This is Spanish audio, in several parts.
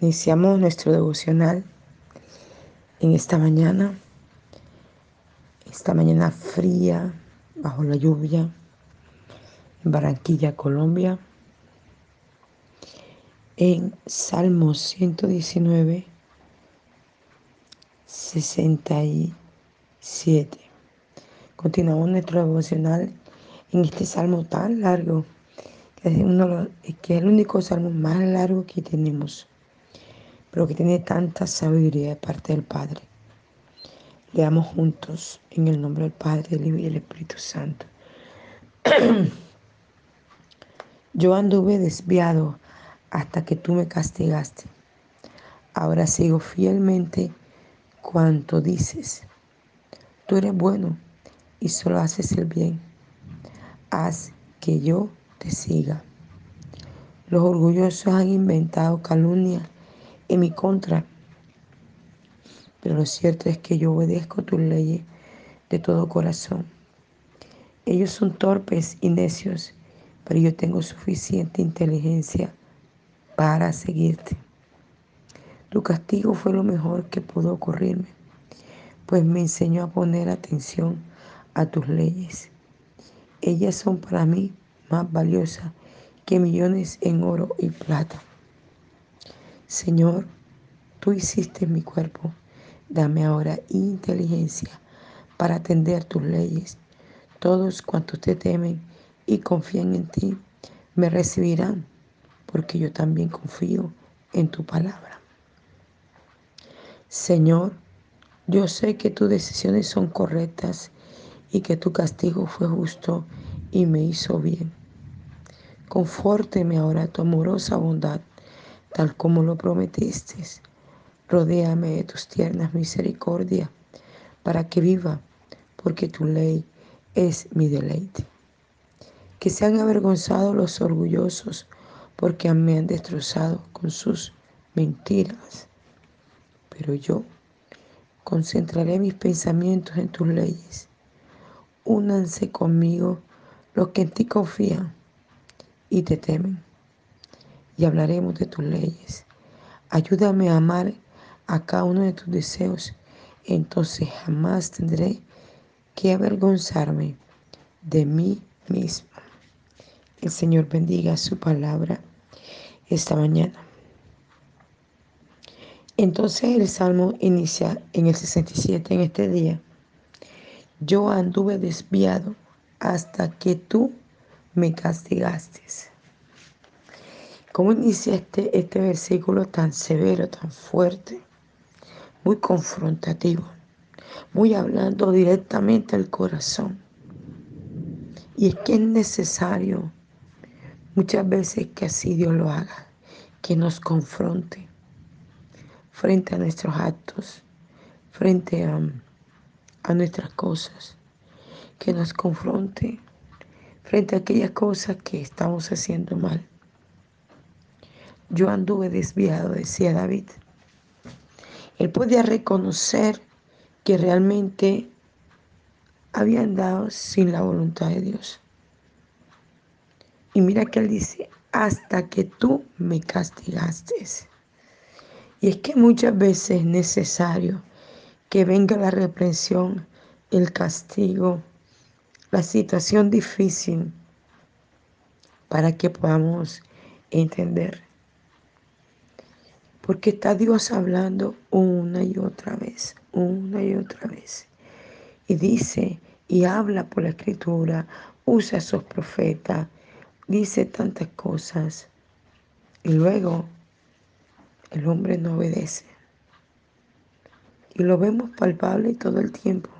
Iniciamos nuestro devocional en esta mañana, esta mañana fría, bajo la lluvia, en Barranquilla, Colombia, en Salmos 119, 67. Continuamos nuestro devocional en este salmo tan largo, que es, uno, que es el único salmo más largo que tenemos pero que tiene tanta sabiduría de parte del Padre. Leamos juntos en el nombre del Padre, del Hijo y del Espíritu Santo. Yo anduve desviado hasta que tú me castigaste. Ahora sigo fielmente cuanto dices. Tú eres bueno y solo haces el bien. Haz que yo te siga. Los orgullosos han inventado calumnia en mi contra. Pero lo cierto es que yo obedezco tus leyes de todo corazón. Ellos son torpes y necios, pero yo tengo suficiente inteligencia para seguirte. Tu castigo fue lo mejor que pudo ocurrirme, pues me enseñó a poner atención a tus leyes. Ellas son para mí más valiosas que millones en oro y plata. Señor, tú hiciste mi cuerpo. Dame ahora inteligencia para atender tus leyes. Todos cuantos te temen y confían en ti me recibirán, porque yo también confío en tu palabra. Señor, yo sé que tus decisiones son correctas y que tu castigo fue justo y me hizo bien. Confórteme ahora tu amorosa bondad tal como lo prometiste. Rodéame de tus tiernas misericordia para que viva, porque tu ley es mi deleite. Que sean avergonzados los orgullosos, porque me han destrozado con sus mentiras. Pero yo concentraré mis pensamientos en tus leyes. Únanse conmigo los que en ti confían y te temen y hablaremos de tus leyes. Ayúdame a amar a cada uno de tus deseos, entonces jamás tendré que avergonzarme de mí mismo. El Señor bendiga su palabra esta mañana. Entonces el Salmo inicia en el 67 en este día. Yo anduve desviado hasta que tú me castigaste. ¿Cómo inicia este, este versículo tan severo, tan fuerte, muy confrontativo, muy hablando directamente al corazón? Y es que es necesario muchas veces que así Dios lo haga, que nos confronte frente a nuestros actos, frente a, a nuestras cosas, que nos confronte frente a aquellas cosas que estamos haciendo mal yo anduve desviado, decía David. Él podía reconocer que realmente había andado sin la voluntad de Dios. Y mira que él dice, hasta que tú me castigaste. Y es que muchas veces es necesario que venga la reprensión, el castigo, la situación difícil, para que podamos entender porque está Dios hablando una y otra vez, una y otra vez. Y dice y habla por la escritura, usa a sus profetas, dice tantas cosas. Y luego el hombre no obedece. Y lo vemos palpable todo el tiempo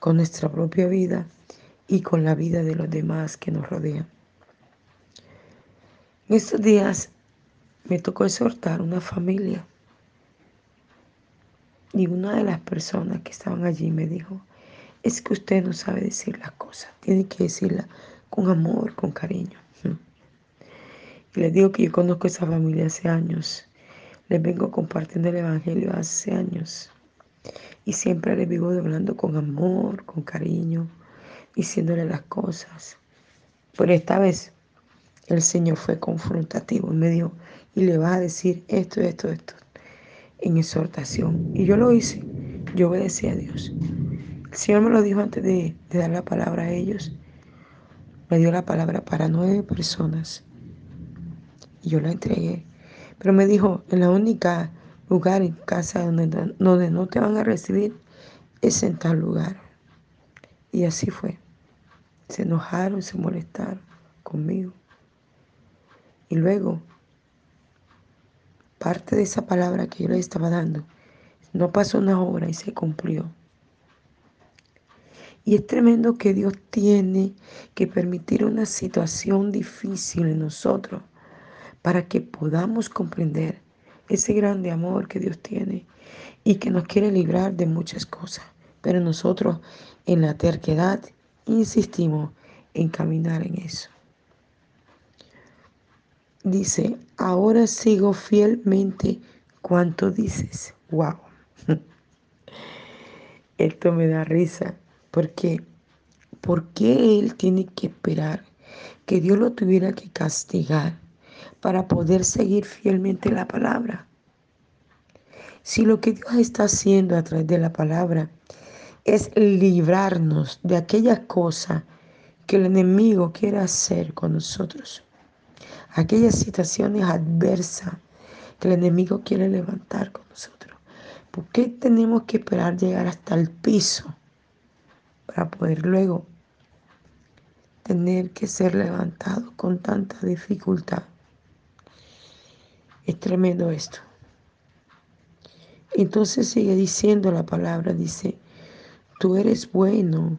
con nuestra propia vida y con la vida de los demás que nos rodean. En estos días me tocó exhortar una familia. Y una de las personas que estaban allí me dijo, es que usted no sabe decir las cosas, tiene que decirlas con amor, con cariño. Y les digo que yo conozco esa familia hace años, les vengo compartiendo el Evangelio hace años. Y siempre les vivo hablando con amor, con cariño, diciéndole las cosas. Pero esta vez el Señor fue confrontativo y me dijo, y le vas a decir esto, esto, esto, en exhortación. Y yo lo hice, yo obedecí a Dios. El Señor me lo dijo antes de, de dar la palabra a ellos. Me dio la palabra para nueve personas. Y yo la entregué. Pero me dijo, en la única lugar en casa donde, donde no te van a recibir es en tal lugar. Y así fue. Se enojaron, se molestaron conmigo. Y luego, parte de esa palabra que yo les estaba dando, no pasó una hora y se cumplió. Y es tremendo que Dios tiene que permitir una situación difícil en nosotros para que podamos comprender ese grande amor que Dios tiene y que nos quiere librar de muchas cosas. Pero nosotros en la terquedad insistimos en caminar en eso. Dice, ahora sigo fielmente cuanto dices. Wow. Esto me da risa porque ¿por qué él tiene que esperar que Dios lo tuviera que castigar para poder seguir fielmente la palabra? Si lo que Dios está haciendo a través de la palabra es librarnos de aquellas cosas que el enemigo quiere hacer con nosotros, aquellas situaciones adversas que el enemigo quiere levantar con nosotros. ¿Por qué tenemos que esperar llegar hasta el piso para poder luego tener que ser levantado con tanta dificultad? Es tremendo esto. Entonces sigue diciendo la palabra, dice, tú eres bueno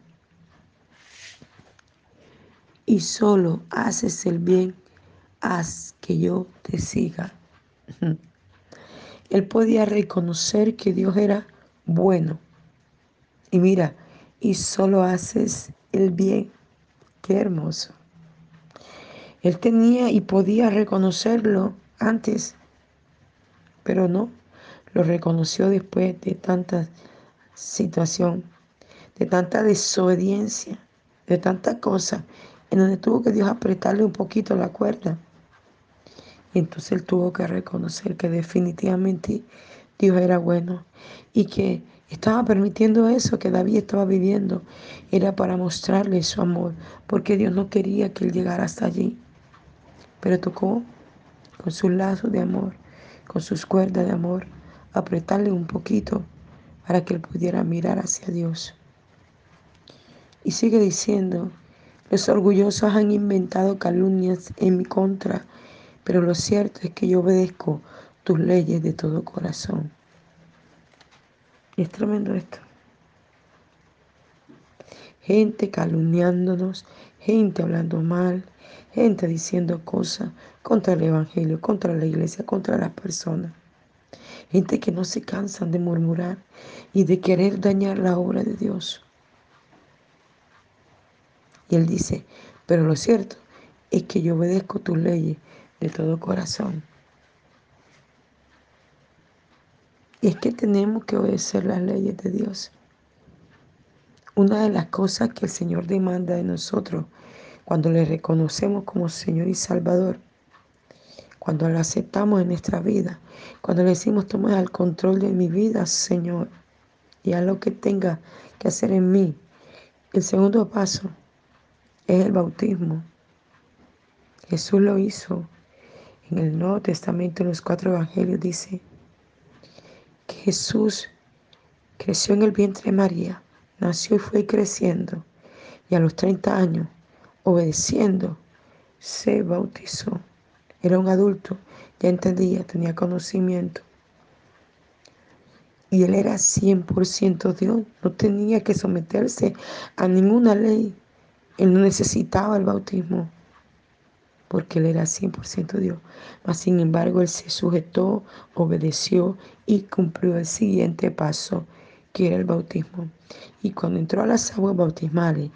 y solo haces el bien, haz que yo te siga. Él podía reconocer que Dios era bueno. Y mira, y solo haces el bien. Qué hermoso. Él tenía y podía reconocerlo antes, pero no lo reconoció después de tanta situación, de tanta desobediencia, de tanta cosa, en donde tuvo que Dios apretarle un poquito la cuerda. Entonces él tuvo que reconocer que definitivamente Dios era bueno y que estaba permitiendo eso que David estaba viviendo. Era para mostrarle su amor, porque Dios no quería que él llegara hasta allí. Pero tocó con sus lazos de amor, con sus cuerdas de amor, apretarle un poquito para que él pudiera mirar hacia Dios. Y sigue diciendo, los orgullosos han inventado calumnias en mi contra, pero lo cierto es que yo obedezco tus leyes de todo corazón. Y es tremendo esto. Gente calumniándonos, gente hablando mal, gente diciendo cosas contra el Evangelio, contra la iglesia, contra las personas. Gente que no se cansan de murmurar y de querer dañar la obra de Dios. Y él dice, pero lo cierto es que yo obedezco tus leyes de todo corazón. Y es que tenemos que obedecer las leyes de Dios. Una de las cosas que el Señor demanda de nosotros cuando le reconocemos como Señor y Salvador cuando lo aceptamos en nuestra vida, cuando le decimos, toma el control de mi vida, Señor, y haz lo que tenga que hacer en mí. El segundo paso es el bautismo. Jesús lo hizo. En el Nuevo Testamento, en los cuatro evangelios, dice que Jesús creció en el vientre de María, nació y fue creciendo, y a los 30 años, obedeciendo, se bautizó. Era un adulto, ya entendía, tenía conocimiento. Y él era 100% Dios, no tenía que someterse a ninguna ley. Él no necesitaba el bautismo, porque él era 100% Dios. Mas sin embargo, él se sujetó, obedeció y cumplió el siguiente paso, que era el bautismo. Y cuando entró a las aguas bautismales,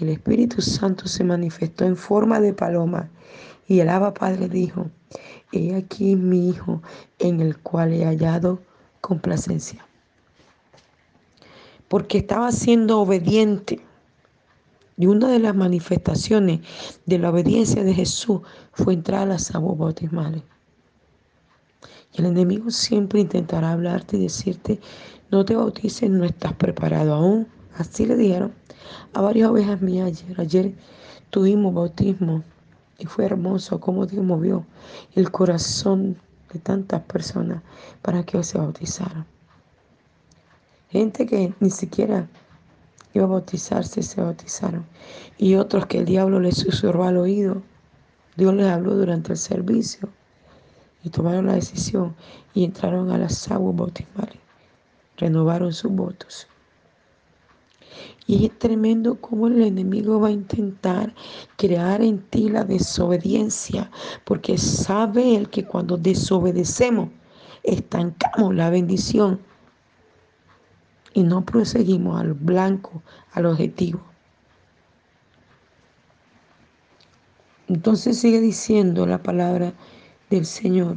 el Espíritu Santo se manifestó en forma de paloma y el Abba Padre dijo, he aquí mi Hijo en el cual he hallado complacencia. Porque estaba siendo obediente. Y una de las manifestaciones de la obediencia de Jesús fue entrar a las aguas bautismales. Y el enemigo siempre intentará hablarte y decirte, no te bautices, no estás preparado aún. Así le dijeron a varias ovejas mías ayer. Ayer tuvimos bautismo y fue hermoso cómo Dios movió el corazón de tantas personas para que se bautizaran. Gente que ni siquiera iba a bautizarse, se bautizaron. Y otros que el diablo les susurró al oído. Dios les habló durante el servicio y tomaron la decisión y entraron a las aguas bautismales. Renovaron sus votos. Y es tremendo cómo el enemigo va a intentar crear en ti la desobediencia, porque sabe él que cuando desobedecemos, estancamos la bendición y no proseguimos al blanco, al objetivo. Entonces sigue diciendo la palabra del Señor.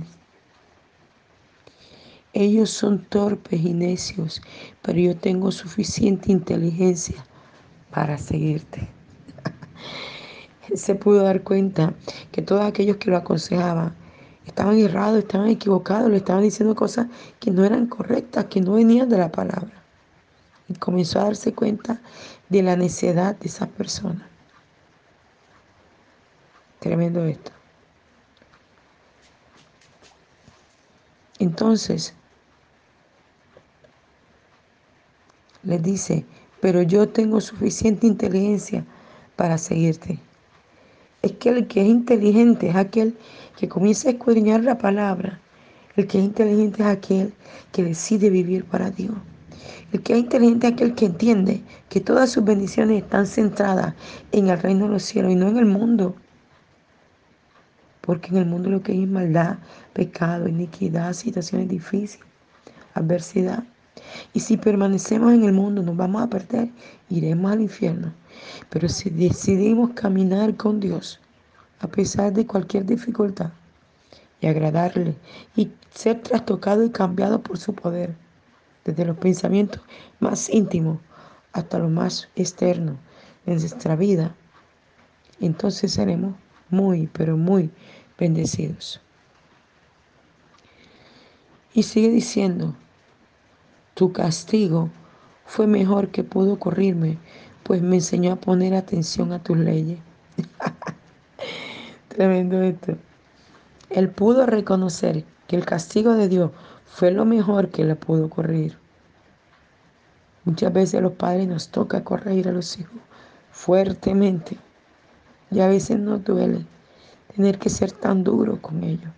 Ellos son torpes y necios, pero yo tengo suficiente inteligencia para seguirte. Se pudo dar cuenta que todos aquellos que lo aconsejaban estaban errados, estaban equivocados, le estaban diciendo cosas que no eran correctas, que no venían de la palabra y comenzó a darse cuenta de la necedad de esa persona. Tremendo esto. Entonces, le dice, pero yo tengo suficiente inteligencia para seguirte. Es que el que es inteligente es aquel que comienza a escudriñar la palabra. El que es inteligente es aquel que decide vivir para Dios. El que es inteligente es aquel que entiende que todas sus bendiciones están centradas en el reino de los cielos y no en el mundo. Porque en el mundo lo que hay es maldad, pecado, iniquidad, situaciones difíciles, adversidad. Y si permanecemos en el mundo nos vamos a perder, iremos al infierno. Pero si decidimos caminar con Dios, a pesar de cualquier dificultad, y agradarle, y ser trastocado y cambiado por su poder, desde los pensamientos más íntimos hasta lo más externo en nuestra vida, entonces seremos muy, pero muy bendecidos. Y sigue diciendo, tu castigo fue mejor que pudo ocurrirme, pues me enseñó a poner atención a tus leyes. Tremendo esto. Él pudo reconocer que el castigo de Dios fue lo mejor que le pudo ocurrir. Muchas veces a los padres nos toca corregir a los hijos fuertemente y a veces nos duele tener que ser tan duro con ellos.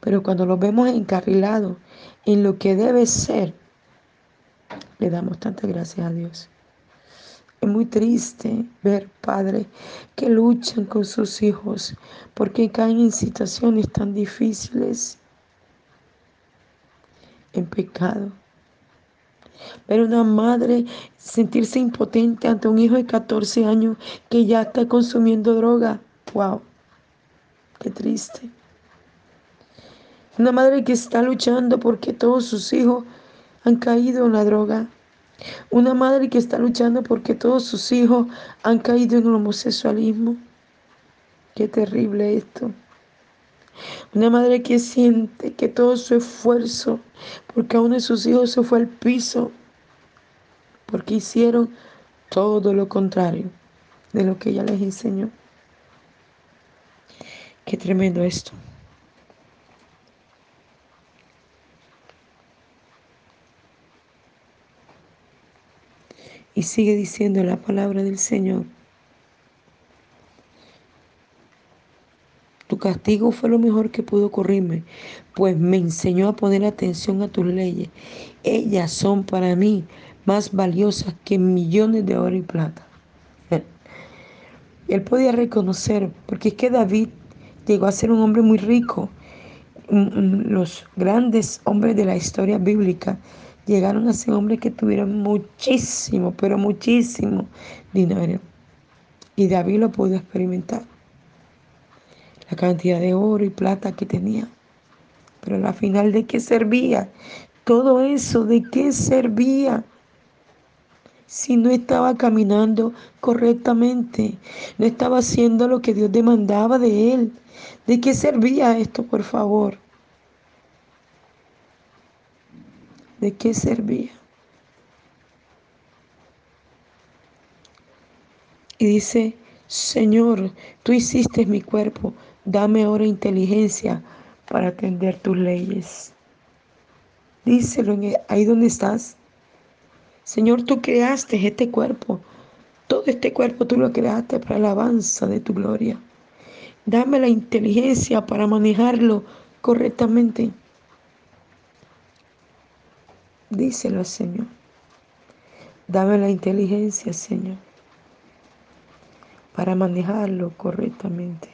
Pero cuando los vemos encarrilados en lo que debe ser, le damos tantas gracias a Dios. Es muy triste ver padres que luchan con sus hijos porque caen en situaciones tan difíciles en pecado. Ver una madre sentirse impotente ante un hijo de 14 años que ya está consumiendo droga. ¡Wow! ¡Qué triste! Una madre que está luchando porque todos sus hijos han caído en la droga. Una madre que está luchando porque todos sus hijos han caído en el homosexualismo. Qué terrible esto. Una madre que siente que todo su esfuerzo, porque uno de sus hijos se fue al piso, porque hicieron todo lo contrario de lo que ella les enseñó. Qué tremendo esto. Y sigue diciendo la palabra del Señor. Castigo fue lo mejor que pudo ocurrirme, pues me enseñó a poner atención a tus leyes. Ellas son para mí más valiosas que millones de oro y plata. Él podía reconocer, porque es que David llegó a ser un hombre muy rico. Los grandes hombres de la historia bíblica llegaron a ser hombres que tuvieron muchísimo, pero muchísimo dinero. Y David lo pudo experimentar la cantidad de oro y plata que tenía. Pero al final, ¿de qué servía? Todo eso, ¿de qué servía? si no estaba caminando correctamente, no estaba haciendo lo que Dios demandaba de él. ¿De qué servía esto, por favor? ¿De qué servía? Y dice, Señor, tú hiciste mi cuerpo, dame ahora inteligencia para atender tus leyes. Díselo ahí donde estás. Señor, tú creaste este cuerpo. Todo este cuerpo tú lo creaste para la alabanza de tu gloria. Dame la inteligencia para manejarlo correctamente. Díselo Señor. Dame la inteligencia, Señor, para manejarlo correctamente.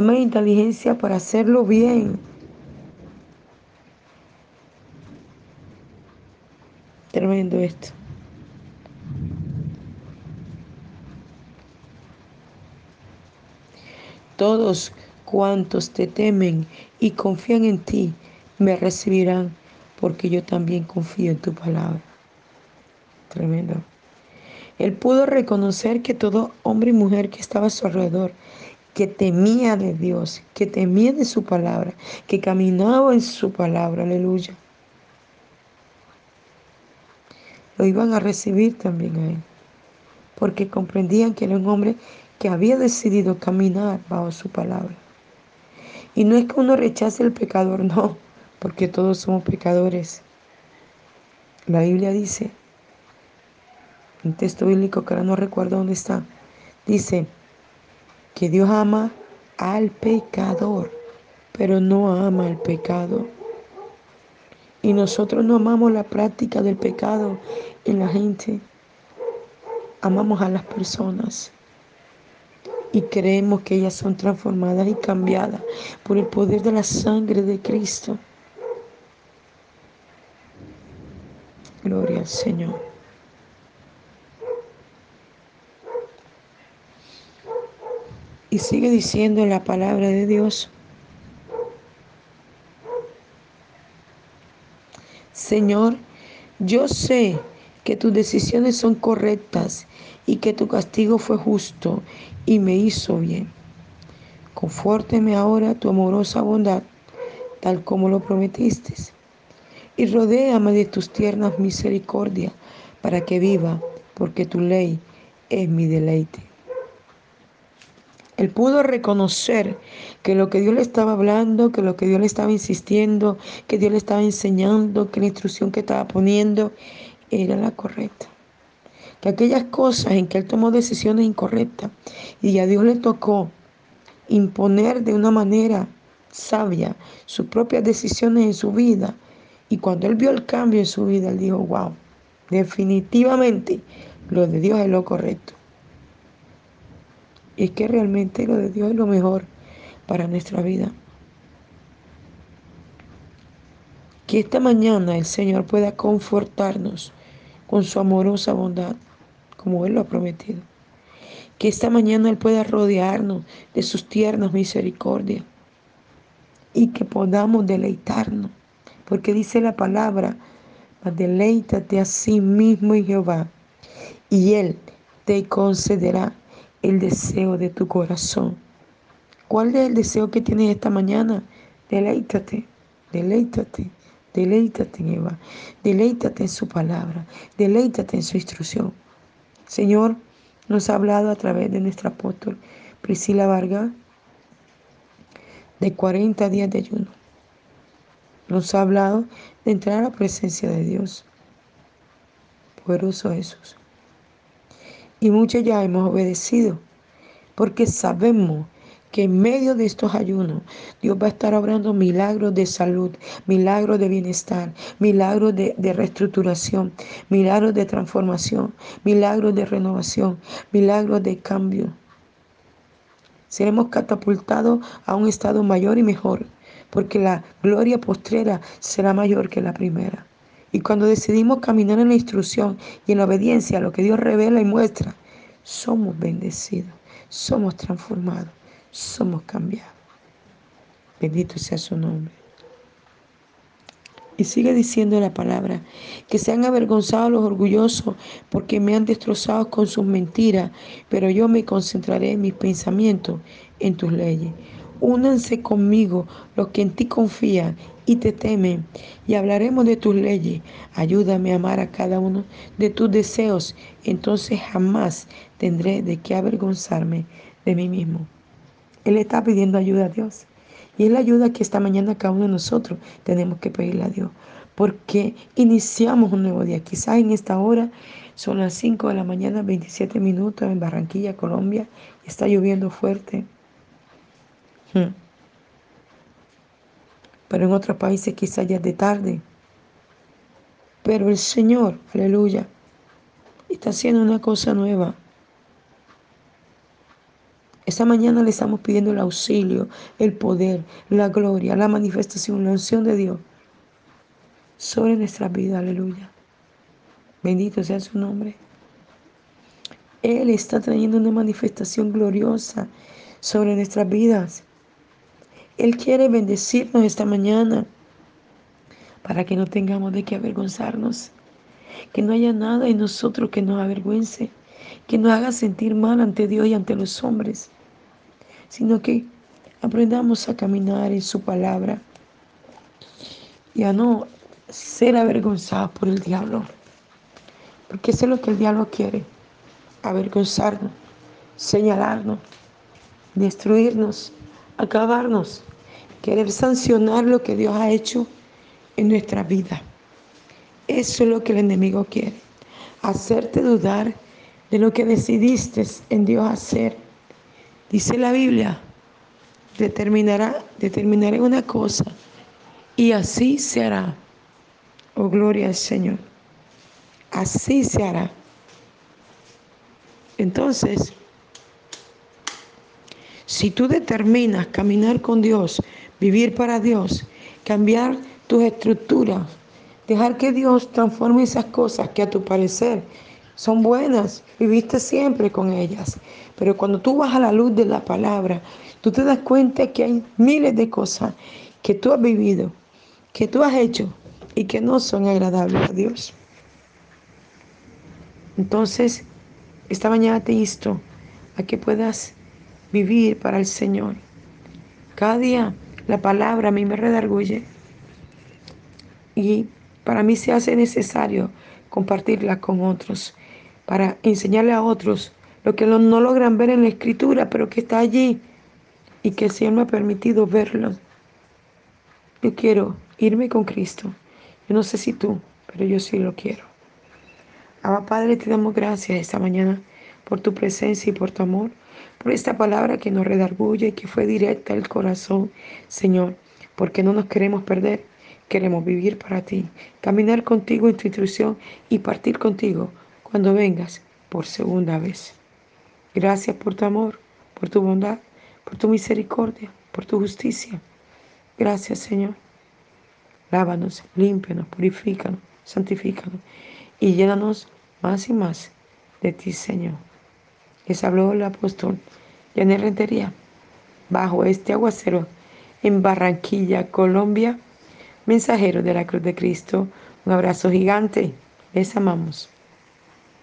Dame inteligencia para hacerlo bien. Tremendo esto. Todos cuantos te temen y confían en ti, me recibirán, porque yo también confío en tu palabra. Tremendo. Él pudo reconocer que todo hombre y mujer que estaba a su alrededor, que temía de Dios, que temía de su palabra, que caminaba en su palabra, aleluya, lo iban a recibir también a él, porque comprendían que era un hombre que había decidido caminar bajo su palabra. Y no es que uno rechace el pecador, no, porque todos somos pecadores. La Biblia dice, un texto bíblico que ahora no recuerdo dónde está, dice que Dios ama al pecador, pero no ama al pecado. Y nosotros no amamos la práctica del pecado en la gente. Amamos a las personas y creemos que ellas son transformadas y cambiadas por el poder de la sangre de Cristo. Gloria al Señor. Y sigue diciendo la palabra de Dios. Señor, yo sé que tus decisiones son correctas y que tu castigo fue justo y me hizo bien. Confórteme ahora tu amorosa bondad, tal como lo prometiste, y rodéame de tus tiernas misericordias para que viva, porque tu ley es mi deleite. Él pudo reconocer que lo que Dios le estaba hablando, que lo que Dios le estaba insistiendo, que Dios le estaba enseñando, que la instrucción que estaba poniendo era la correcta. Que aquellas cosas en que él tomó decisiones incorrectas y a Dios le tocó imponer de una manera sabia sus propias decisiones en su vida. Y cuando él vio el cambio en su vida, él dijo, wow, definitivamente lo de Dios es lo correcto. Y es que realmente lo de Dios es lo mejor para nuestra vida. Que esta mañana el Señor pueda confortarnos con su amorosa bondad, como Él lo ha prometido. Que esta mañana Él pueda rodearnos de sus tiernas misericordias y que podamos deleitarnos. Porque dice la palabra, deleítate a sí mismo en Jehová y Él te concederá el deseo de tu corazón. ¿Cuál es el deseo que tienes esta mañana? Deleítate, deleítate, deleítate en Eva, deleítate en su palabra, deleítate en su instrucción. Señor, nos ha hablado a través de nuestra apóstol Priscila Vargas de 40 días de ayuno. Nos ha hablado de entrar a la presencia de Dios. Poderoso Jesús. Y muchos ya hemos obedecido, porque sabemos que en medio de estos ayunos Dios va a estar obrando milagros de salud, milagros de bienestar, milagros de, de, reestructuración, milagros de transformación, milagros de renovación, milagros de cambio. Seremos catapultados a un estado mayor y mejor, porque la gloria postrera será mayor que la primera. Y cuando decidimos caminar en la instrucción y en la obediencia a lo que Dios revela y muestra, somos bendecidos, somos transformados, somos cambiados. Bendito sea su nombre. Y sigue diciendo la palabra, que se han avergonzado los orgullosos porque me han destrozado con sus mentiras, pero yo me concentraré en mis pensamientos, en tus leyes. Únanse conmigo los que en ti confían y te temen, y hablaremos de tus leyes. Ayúdame a amar a cada uno de tus deseos, entonces jamás tendré de qué avergonzarme de mí mismo. Él está pidiendo ayuda a Dios. Y es la ayuda que esta mañana cada uno de nosotros tenemos que pedirle a Dios. Porque iniciamos un nuevo día. Quizás en esta hora son las 5 de la mañana, 27 minutos en Barranquilla, Colombia. Está lloviendo fuerte. Hmm. Pero en otros países quizás ya es de tarde. Pero el Señor, aleluya, está haciendo una cosa nueva. Esta mañana le estamos pidiendo el auxilio, el poder, la gloria, la manifestación, la unción de Dios sobre nuestra vida. Aleluya. Bendito sea su nombre. Él está trayendo una manifestación gloriosa sobre nuestras vidas. Él quiere bendecirnos esta mañana para que no tengamos de qué avergonzarnos. Que no haya nada en nosotros que nos avergüence, que nos haga sentir mal ante Dios y ante los hombres sino que aprendamos a caminar en su palabra y a no ser avergonzados por el diablo. Porque eso es lo que el diablo quiere, avergonzarnos, señalarnos, destruirnos, acabarnos, querer sancionar lo que Dios ha hecho en nuestra vida. Eso es lo que el enemigo quiere, hacerte dudar de lo que decidiste en Dios hacer Dice la Biblia, determinará, determinaré una cosa y así se hará. Oh, gloria al Señor. Así se hará. Entonces, si tú determinas caminar con Dios, vivir para Dios, cambiar tus estructuras, dejar que Dios transforme esas cosas que a tu parecer son buenas, viviste siempre con ellas. Pero cuando tú vas a la luz de la palabra, tú te das cuenta que hay miles de cosas que tú has vivido, que tú has hecho y que no son agradables a Dios. Entonces, esta mañana te insto a que puedas vivir para el Señor. Cada día la palabra a mí me redarguye y para mí se hace necesario compartirla con otros para enseñarle a otros lo que no, logran ver en la escritura, pero que está allí y que el Señor me ha permitido verlo. Yo quiero irme con Cristo. Yo no sé si tú, pero yo sí lo quiero. Abba Padre, te damos gracias esta mañana por tu presencia y por tu amor, por esta palabra que nos redarguye y que fue directa al corazón, Señor, porque no nos queremos perder, queremos vivir para ti, caminar contigo en tu instrucción y partir contigo cuando vengas por segunda vez. Gracias por tu amor, por tu bondad, por tu misericordia, por tu justicia. Gracias, Señor. Lávanos, límpianos, purifícanos, santifícanos y llénanos más y más de ti, Señor. Les habló el apóstol Yanel Rentería bajo este aguacero en Barranquilla, Colombia. Mensajero de la Cruz de Cristo, un abrazo gigante. Les amamos.